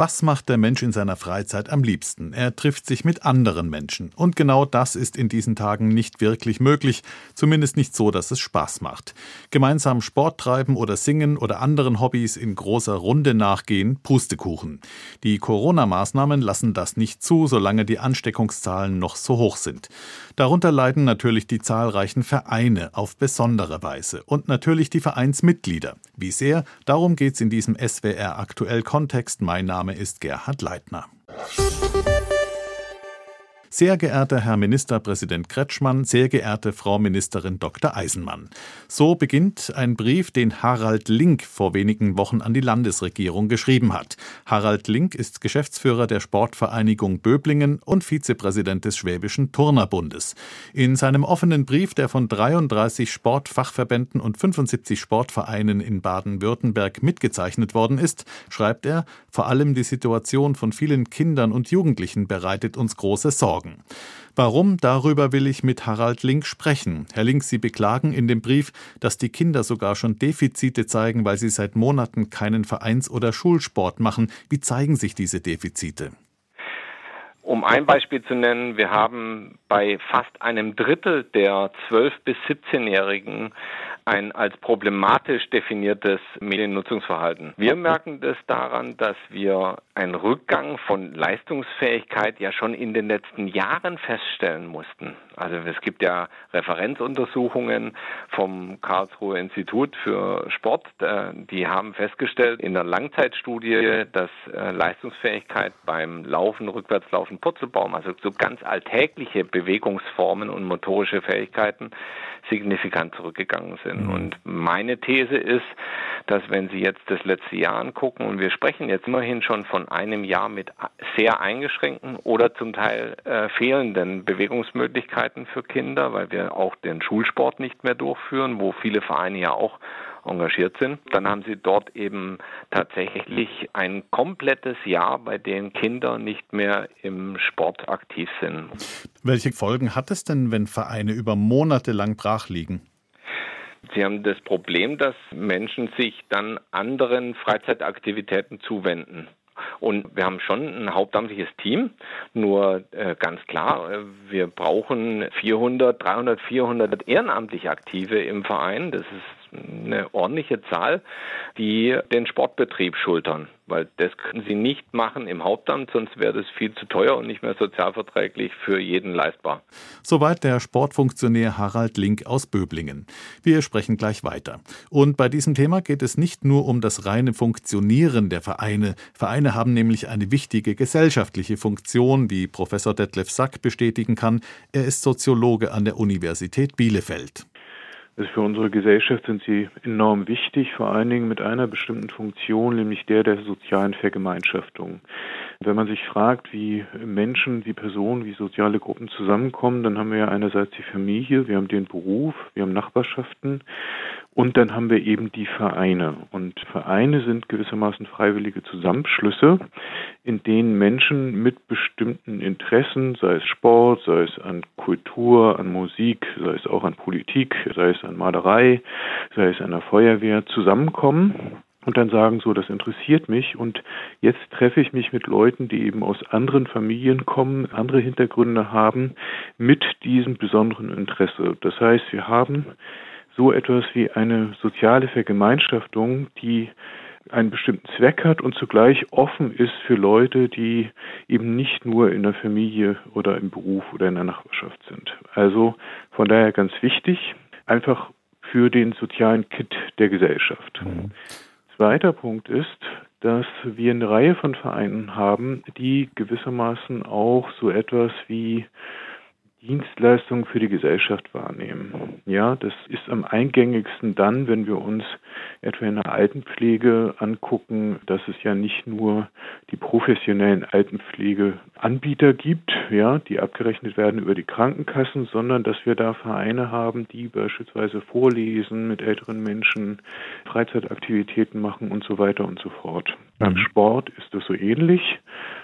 Was macht der Mensch in seiner Freizeit am liebsten? Er trifft sich mit anderen Menschen. Und genau das ist in diesen Tagen nicht wirklich möglich, zumindest nicht so, dass es Spaß macht. Gemeinsam Sport treiben oder singen oder anderen Hobbys in großer Runde nachgehen, Pustekuchen. Die Corona-Maßnahmen lassen das nicht zu, solange die Ansteckungszahlen noch so hoch sind. Darunter leiden natürlich die zahlreichen Vereine auf besondere Weise und natürlich die Vereinsmitglieder. Wie sehr, darum geht's in diesem SWR aktuell Kontext. Mein Name Name ist Gerhard Leitner. Sehr geehrter Herr Ministerpräsident Kretschmann, sehr geehrte Frau Ministerin Dr. Eisenmann. So beginnt ein Brief, den Harald Link vor wenigen Wochen an die Landesregierung geschrieben hat. Harald Link ist Geschäftsführer der Sportvereinigung Böblingen und Vizepräsident des Schwäbischen Turnerbundes. In seinem offenen Brief, der von 33 Sportfachverbänden und 75 Sportvereinen in Baden-Württemberg mitgezeichnet worden ist, schreibt er, vor allem die Situation von vielen Kindern und Jugendlichen bereitet uns große Sorgen sorgen. Warum? Darüber will ich mit Harald Link sprechen. Herr Link, Sie beklagen in dem Brief, dass die Kinder sogar schon Defizite zeigen, weil sie seit Monaten keinen Vereins- oder Schulsport machen. Wie zeigen sich diese Defizite? Um ein Beispiel zu nennen, wir haben bei fast einem Drittel der 12- bis 17-Jährigen ein als problematisch definiertes Mediennutzungsverhalten. Wir merken das daran, dass wir einen Rückgang von Leistungsfähigkeit ja schon in den letzten Jahren feststellen mussten. Also es gibt ja Referenzuntersuchungen vom Karlsruher Institut für Sport, äh, die haben festgestellt in der Langzeitstudie, dass äh, Leistungsfähigkeit beim Laufen, Rückwärtslaufen, Purzelbaum, also so ganz alltägliche Bewegungsformen und motorische Fähigkeiten signifikant zurückgegangen sind. Mhm. Und meine These ist, dass wenn Sie jetzt das letzte Jahr angucken, und wir sprechen jetzt immerhin schon von einem Jahr mit sehr eingeschränkten oder zum Teil äh, fehlenden Bewegungsmöglichkeiten für Kinder, weil wir auch den Schulsport nicht mehr durchführen, wo viele Vereine ja auch engagiert sind. Dann haben sie dort eben tatsächlich ein komplettes Jahr, bei dem Kinder nicht mehr im Sport aktiv sind. Welche Folgen hat es denn, wenn Vereine über Monate lang brach liegen? Sie haben das Problem, dass Menschen sich dann anderen Freizeitaktivitäten zuwenden. Und wir haben schon ein hauptamtliches Team, nur äh, ganz klar, äh, wir brauchen 400, 300, 400 ehrenamtlich Aktive im Verein. Das ist eine ordentliche Zahl, die den Sportbetrieb schultern. Weil das können sie nicht machen im Hauptamt, sonst wäre das viel zu teuer und nicht mehr sozialverträglich für jeden leistbar. Soweit der Sportfunktionär Harald Link aus Böblingen. Wir sprechen gleich weiter. Und bei diesem Thema geht es nicht nur um das reine Funktionieren der Vereine. Vereine haben nämlich eine wichtige gesellschaftliche Funktion, wie Professor Detlef Sack bestätigen kann. Er ist Soziologe an der Universität Bielefeld. Also für unsere Gesellschaft sind sie enorm wichtig, vor allen Dingen mit einer bestimmten Funktion, nämlich der der sozialen Vergemeinschaftung. Wenn man sich fragt, wie Menschen, wie Personen, wie soziale Gruppen zusammenkommen, dann haben wir ja einerseits die Familie, wir haben den Beruf, wir haben Nachbarschaften und dann haben wir eben die Vereine. Und Vereine sind gewissermaßen freiwillige Zusammenschlüsse, in denen Menschen mit bestimmten Interessen, sei es Sport, sei es an Kultur, an Musik, sei es auch an Politik, sei es an Malerei, sei es an der Feuerwehr, zusammenkommen und dann sagen, so, das interessiert mich und jetzt treffe ich mich mit Leuten, die eben aus anderen Familien kommen, andere Hintergründe haben, mit diesem besonderen Interesse. Das heißt, wir haben so etwas wie eine soziale Vergemeinschaftung, die einen bestimmten Zweck hat und zugleich offen ist für Leute, die eben nicht nur in der Familie oder im Beruf oder in der Nachbarschaft sind. Also von daher ganz wichtig, einfach für den sozialen Kit der Gesellschaft. Mhm. Zweiter Punkt ist, dass wir eine Reihe von Vereinen haben, die gewissermaßen auch so etwas wie Dienstleistungen für die Gesellschaft wahrnehmen. Ja, das ist am eingängigsten dann, wenn wir uns etwa in der Altenpflege angucken, dass es ja nicht nur die professionellen Altenpflegeanbieter gibt, ja, die abgerechnet werden über die Krankenkassen, sondern dass wir da Vereine haben, die beispielsweise vorlesen mit älteren Menschen, Freizeitaktivitäten machen und so weiter und so fort. Beim mhm. Sport ist das so ähnlich.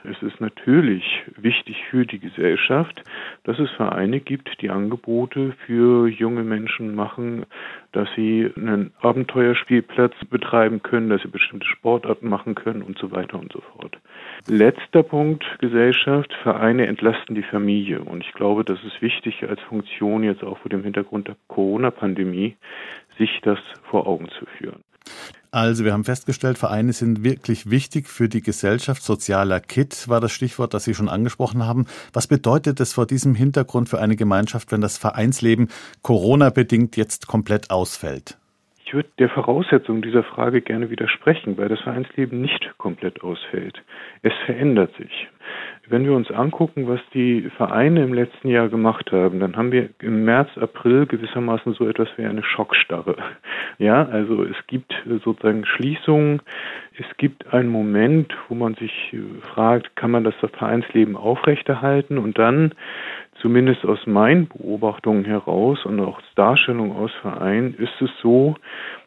Es ist natürlich wichtig für die Gesellschaft, dass es Vereine gibt, die Angebote für junge Menschen machen, dass sie einen Abenteuerspielplatz betreiben können, dass sie bestimmte Sportarten machen können und so weiter und so fort. Letzter Punkt Gesellschaft. Vereine entlasten die Familie. Und ich glaube, das ist wichtig als Funktion jetzt auch vor dem Hintergrund der Corona-Pandemie, sich das vor Augen zu führen. Also wir haben festgestellt, Vereine sind wirklich wichtig für die Gesellschaft. Sozialer Kit war das Stichwort, das Sie schon angesprochen haben. Was bedeutet es vor diesem Hintergrund für eine Gemeinschaft, wenn das Vereinsleben Corona-bedingt jetzt komplett ausfällt? Würde der Voraussetzung dieser Frage gerne widersprechen, weil das Vereinsleben nicht komplett ausfällt. Es verändert sich. Wenn wir uns angucken, was die Vereine im letzten Jahr gemacht haben, dann haben wir im März, April gewissermaßen so etwas wie eine Schockstarre. Ja, also es gibt sozusagen Schließungen, es gibt einen Moment, wo man sich fragt, kann man das Vereinsleben aufrechterhalten und dann zumindest aus meinen Beobachtungen heraus und auch Darstellung aus Vereinen ist es so,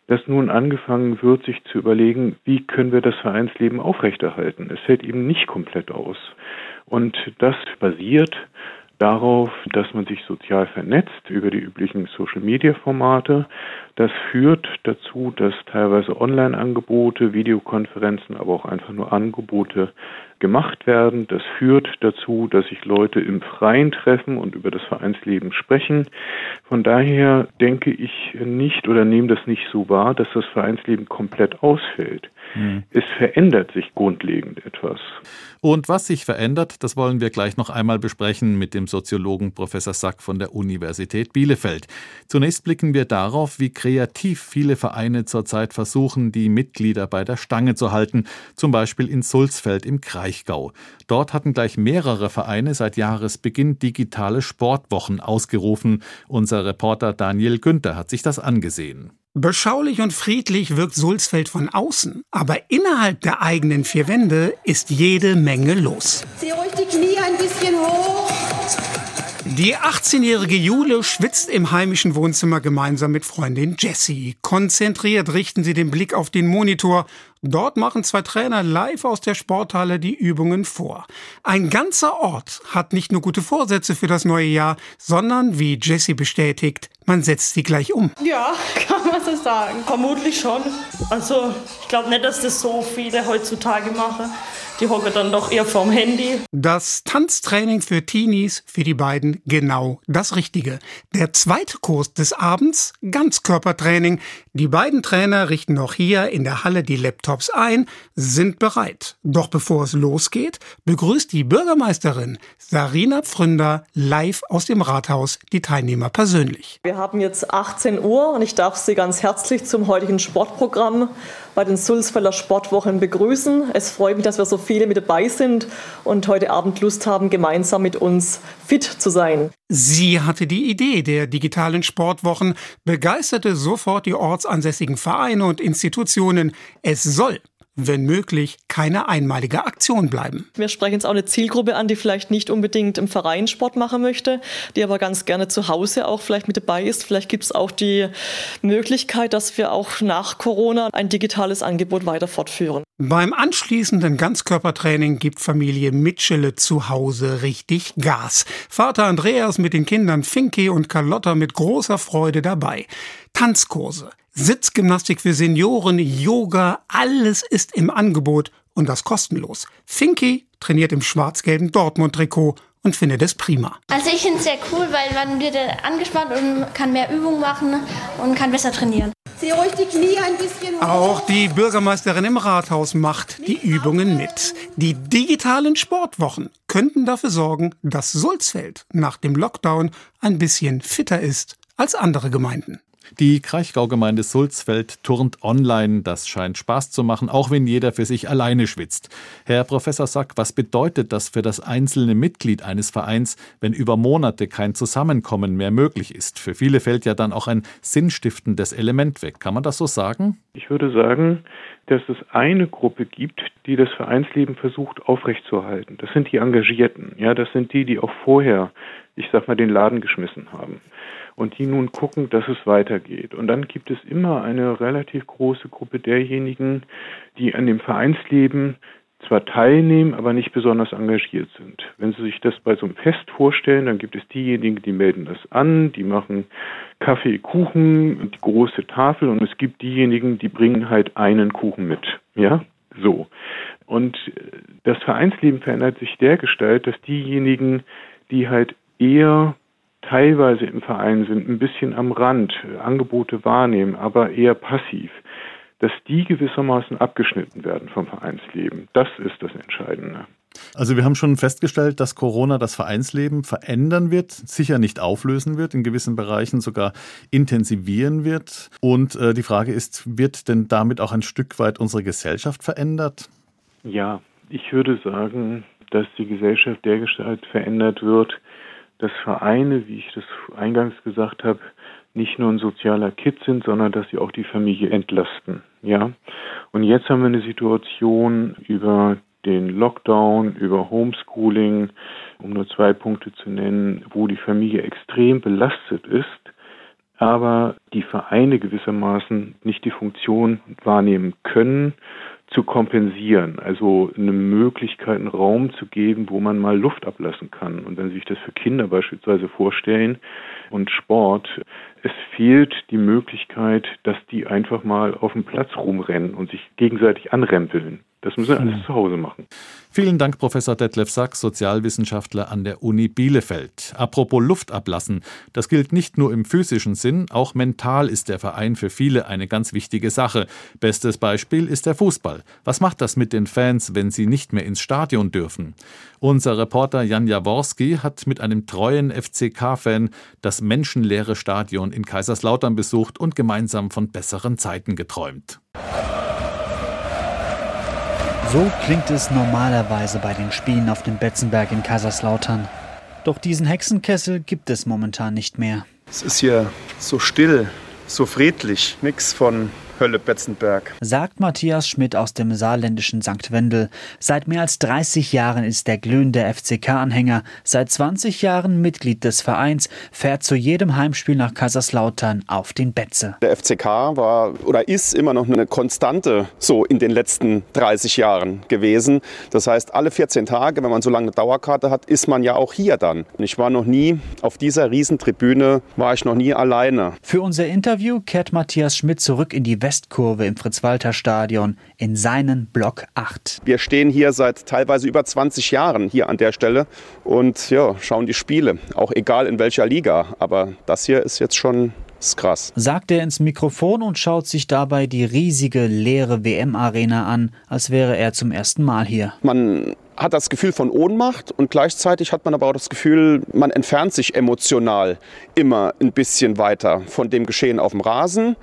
dass nun angefangen wird, sich zu überlegen, wie können wir das Vereinsleben aufrechterhalten. Es fällt eben nicht komplett aus. Und das basiert darauf, dass man sich sozial vernetzt über die üblichen Social-Media-Formate. Das führt dazu, dass teilweise Online-Angebote, Videokonferenzen, aber auch einfach nur Angebote gemacht werden. Das führt dazu, dass sich Leute im Freien treffen und über das Vereinsleben sprechen. Von daher denke ich nicht oder nehme das nicht so wahr, dass das Vereinsleben komplett ausfällt. Mhm. Es verändert sich grundlegend etwas. Und was sich verändert, das wollen wir gleich noch einmal besprechen mit dem Soziologen Professor Sack von der Universität Bielefeld. Zunächst blicken wir darauf, wie kreativ viele Vereine zurzeit versuchen, die Mitglieder bei der Stange zu halten, zum Beispiel in Sulzfeld im Kraichgau. Dort hatten gleich mehrere Vereine seit Jahresbeginn digitale Sportwochen ausgerufen. Unser Reporter Daniel Günther hat sich das angesehen. Beschaulich und friedlich wirkt Sulzfeld von außen, aber innerhalb der eigenen vier Wände ist jede Menge los. Zieh ruhig die Knie ein bisschen hoch. Die 18-jährige Jule schwitzt im heimischen Wohnzimmer gemeinsam mit Freundin Jessie. Konzentriert richten sie den Blick auf den Monitor Dort machen zwei Trainer live aus der Sporthalle die Übungen vor. Ein ganzer Ort hat nicht nur gute Vorsätze für das neue Jahr, sondern, wie Jesse bestätigt, man setzt sie gleich um. Ja, kann man so sagen. Vermutlich schon. Also, ich glaube nicht, dass das so viele heutzutage machen. Die hocken dann doch eher vorm Handy. Das Tanztraining für Teenies, für die beiden genau das Richtige. Der zweite Kurs des Abends, Ganzkörpertraining. Die beiden Trainer richten noch hier in der Halle die Laptops ein, sind bereit. Doch bevor es losgeht, begrüßt die Bürgermeisterin Sarina Pfründer live aus dem Rathaus die Teilnehmer persönlich. Wir haben jetzt 18 Uhr und ich darf Sie ganz herzlich zum heutigen Sportprogramm bei den Sulzfelder Sportwochen begrüßen. Es freut mich, dass wir so viele mit dabei sind und heute Abend Lust haben, gemeinsam mit uns fit zu sein. Sie hatte die Idee der digitalen Sportwochen, begeisterte sofort die ortsansässigen Vereine und Institutionen. Es soll wenn möglich, keine einmalige Aktion bleiben. Wir sprechen jetzt auch eine Zielgruppe an, die vielleicht nicht unbedingt im Verein Sport machen möchte, die aber ganz gerne zu Hause auch vielleicht mit dabei ist. Vielleicht gibt es auch die Möglichkeit, dass wir auch nach Corona ein digitales Angebot weiter fortführen. Beim anschließenden Ganzkörpertraining gibt Familie Mitschele zu Hause richtig Gas. Vater Andreas mit den Kindern Finke und Carlotta mit großer Freude dabei. Tanzkurse, Sitzgymnastik für Senioren, Yoga, alles ist im Angebot und das kostenlos. Finky trainiert im schwarz-gelben Dortmund-Trikot und findet es prima. Also ich finde es sehr cool, weil man wird angespannt und kann mehr Übungen machen und kann besser trainieren. Zieh ruhig die Knie ein bisschen hoch. Auch die Bürgermeisterin im Rathaus macht die Übungen mit. Die digitalen Sportwochen könnten dafür sorgen, dass Sulzfeld nach dem Lockdown ein bisschen fitter ist als andere Gemeinden. Die Kraichgau-Gemeinde Sulzfeld turnt online. Das scheint Spaß zu machen, auch wenn jeder für sich alleine schwitzt. Herr Professor Sack, was bedeutet das für das einzelne Mitglied eines Vereins, wenn über Monate kein Zusammenkommen mehr möglich ist? Für viele fällt ja dann auch ein sinnstiftendes Element weg. Kann man das so sagen? Ich würde sagen, dass es eine Gruppe gibt, die das Vereinsleben versucht aufrechtzuerhalten. Das sind die Engagierten. Ja, das sind die, die auch vorher, ich sag mal, den Laden geschmissen haben. Und die nun gucken, dass es weitergeht. Und dann gibt es immer eine relativ große Gruppe derjenigen, die an dem Vereinsleben zwar teilnehmen, aber nicht besonders engagiert sind. Wenn Sie sich das bei so einem Fest vorstellen, dann gibt es diejenigen, die melden das an, die machen Kaffee, Kuchen, die große Tafel und es gibt diejenigen, die bringen halt einen Kuchen mit. Ja, so. Und das Vereinsleben verändert sich dergestalt, dass diejenigen, die halt eher teilweise im Verein sind, ein bisschen am Rand, Angebote wahrnehmen, aber eher passiv, dass die gewissermaßen abgeschnitten werden vom Vereinsleben. Das ist das Entscheidende. Also wir haben schon festgestellt, dass Corona das Vereinsleben verändern wird, sicher nicht auflösen wird, in gewissen Bereichen sogar intensivieren wird. Und äh, die Frage ist, wird denn damit auch ein Stück weit unsere Gesellschaft verändert? Ja, ich würde sagen, dass die Gesellschaft dergestalt verändert wird, dass Vereine, wie ich das eingangs gesagt habe, nicht nur ein sozialer Kit sind, sondern dass sie auch die Familie entlasten. Ja. Und jetzt haben wir eine Situation über den Lockdown, über Homeschooling, um nur zwei Punkte zu nennen, wo die Familie extrem belastet ist, aber die Vereine gewissermaßen nicht die Funktion wahrnehmen können, zu kompensieren, also eine Möglichkeit, einen Raum zu geben, wo man mal Luft ablassen kann. Und wenn Sie sich das für Kinder beispielsweise vorstellen und Sport, es fehlt die Möglichkeit, dass die einfach mal auf dem Platz rumrennen und sich gegenseitig anrempeln. Das müssen wir alles hm. zu Hause machen. Vielen Dank, Professor Detlef Sachs, Sozialwissenschaftler an der Uni Bielefeld. Apropos Luft ablassen, das gilt nicht nur im physischen Sinn, auch mental ist der Verein für viele eine ganz wichtige Sache. Bestes Beispiel ist der Fußball. Was macht das mit den Fans, wenn sie nicht mehr ins Stadion dürfen? Unser Reporter Jan Jaworski hat mit einem treuen FCK-Fan das menschenleere Stadion in Kaiserslautern besucht und gemeinsam von besseren Zeiten geträumt. So klingt es normalerweise bei den Spielen auf dem Betzenberg in Kaiserslautern. Doch diesen Hexenkessel gibt es momentan nicht mehr. Es ist hier so still, so friedlich, nichts von Hölle Betzenberg. Sagt Matthias Schmidt aus dem saarländischen St. Wendel. Seit mehr als 30 Jahren ist der glühende FCK-Anhänger, seit 20 Jahren Mitglied des Vereins, fährt zu jedem Heimspiel nach Kaiserslautern auf den Betze. Der FCK war oder ist immer noch eine Konstante so in den letzten 30 Jahren gewesen. Das heißt, alle 14 Tage, wenn man so lange eine Dauerkarte hat, ist man ja auch hier dann. Und ich war noch nie auf dieser Riesentribüne, war ich noch nie alleine. Für unser Interview kehrt Matthias Schmidt zurück in die Welt Westkurve im Fritz-Walter-Stadion in seinen Block 8. Wir stehen hier seit teilweise über 20 Jahren hier an der Stelle und ja, schauen die Spiele, auch egal in welcher Liga. Aber das hier ist jetzt schon ist krass. Sagt er ins Mikrofon und schaut sich dabei die riesige leere WM-Arena an, als wäre er zum ersten Mal hier. Man hat das Gefühl von Ohnmacht und gleichzeitig hat man aber auch das Gefühl, man entfernt sich emotional immer ein bisschen weiter von dem Geschehen auf dem Rasen,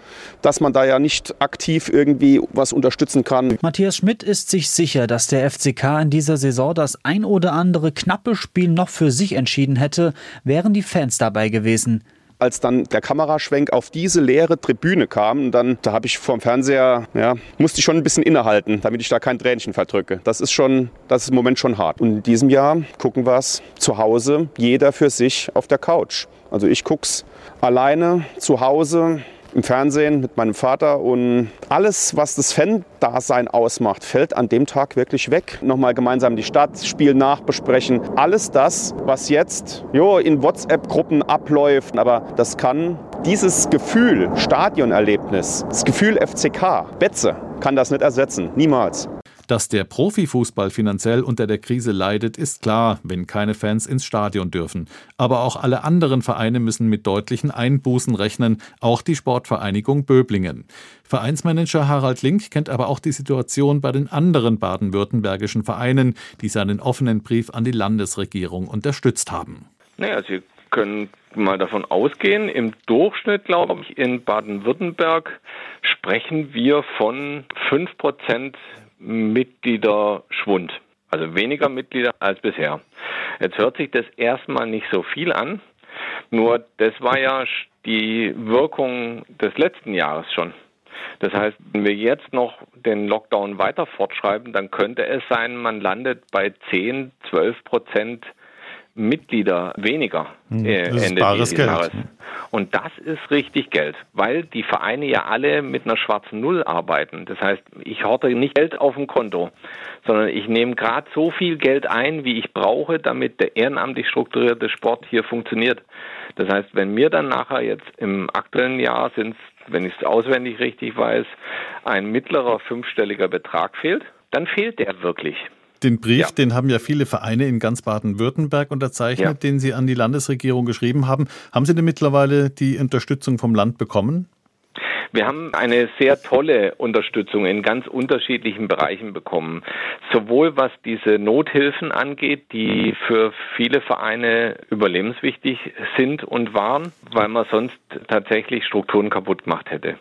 dass man da ja nicht aktiv irgendwie was unterstützen kann. Matthias Schmidt ist sich sicher, dass der FCK in dieser Saison das ein oder andere knappe Spiel noch für sich entschieden hätte, wären die Fans dabei gewesen als dann der Kameraschwenk auf diese leere Tribüne kam, dann da habe ich vom Fernseher, ja, musste ich schon ein bisschen innehalten, damit ich da kein Tränchen verdrücke. Das ist schon, das ist im Moment schon hart. Und in diesem Jahr gucken wir es zu Hause, jeder für sich auf der Couch. Also ich gucke es alleine zu Hause im Fernsehen mit meinem Vater und alles, was das Fan-Dasein ausmacht, fällt an dem Tag wirklich weg. Nochmal gemeinsam die Stadt, Spiel nachbesprechen. Alles das, was jetzt jo, in WhatsApp-Gruppen abläuft, aber das kann dieses Gefühl, Stadionerlebnis, das Gefühl FCK, Betze, kann das nicht ersetzen. Niemals. Dass der Profifußball finanziell unter der Krise leidet, ist klar, wenn keine Fans ins Stadion dürfen. Aber auch alle anderen Vereine müssen mit deutlichen Einbußen rechnen, auch die Sportvereinigung Böblingen. Vereinsmanager Harald Link kennt aber auch die Situation bei den anderen baden-württembergischen Vereinen, die seinen offenen Brief an die Landesregierung unterstützt haben. Naja, Sie können mal davon ausgehen, im Durchschnitt, glaube ich, in Baden-Württemberg sprechen wir von 5 Prozent Mitgliederschwund. Also weniger Mitglieder als bisher. Jetzt hört sich das erstmal nicht so viel an. Nur das war ja die Wirkung des letzten Jahres schon. Das heißt, wenn wir jetzt noch den Lockdown weiter fortschreiben, dann könnte es sein, man landet bei 10, 12 Prozent Mitglieder weniger hm, äh, Ende dieses Geld. Jahres. Und das ist richtig Geld, weil die Vereine ja alle mit einer schwarzen Null arbeiten. Das heißt, ich horte nicht Geld auf dem Konto, sondern ich nehme gerade so viel Geld ein, wie ich brauche, damit der ehrenamtlich strukturierte Sport hier funktioniert. Das heißt, wenn mir dann nachher jetzt im aktuellen Jahr sind wenn ich es auswendig richtig weiß, ein mittlerer fünfstelliger Betrag fehlt, dann fehlt der wirklich. Den Brief, ja. den haben ja viele Vereine in ganz Baden-Württemberg unterzeichnet, ja. den Sie an die Landesregierung geschrieben haben. Haben Sie denn mittlerweile die Unterstützung vom Land bekommen? Wir haben eine sehr tolle Unterstützung in ganz unterschiedlichen Bereichen bekommen. Sowohl was diese Nothilfen angeht, die für viele Vereine überlebenswichtig sind und waren, weil man sonst tatsächlich Strukturen kaputt gemacht hätte.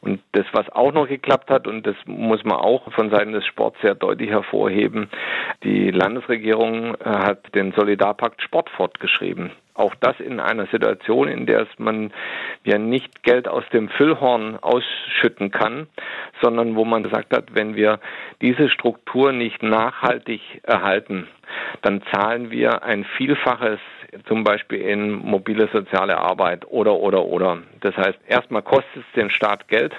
Und das, was auch noch geklappt hat, und das muss man auch von Seiten des Sports sehr deutlich hervorheben, die Landesregierung äh, hat den Solidarpakt Sport fortgeschrieben. Auch das in einer Situation, in der man ja nicht Geld aus dem Füllhorn ausschütten kann, sondern wo man gesagt hat, wenn wir diese Struktur nicht nachhaltig erhalten, dann zahlen wir ein Vielfaches zum Beispiel in mobile soziale Arbeit oder oder oder. Das heißt, erstmal kostet es den Staat Geld,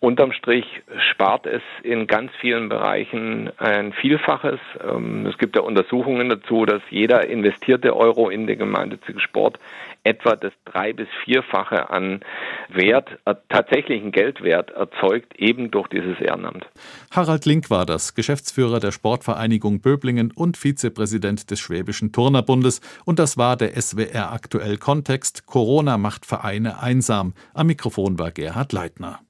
Unterm Strich spart es in ganz vielen Bereichen ein Vielfaches. Ähm, es gibt ja Untersuchungen dazu, dass jeder investierte Euro in den gemeinnützigen Sport etwa das drei- bis vierfache an Wert, äh, tatsächlichen Geldwert erzeugt, eben durch dieses Ehrenamt. Harald Link war das, Geschäftsführer der Sportvereinigung Böblingen und Vizepräsident des Schwäbischen Turnerbundes. Und das war der SWR aktuell Kontext. Corona macht Vereine einsam. Am Mikrofon war Gerhard Leitner.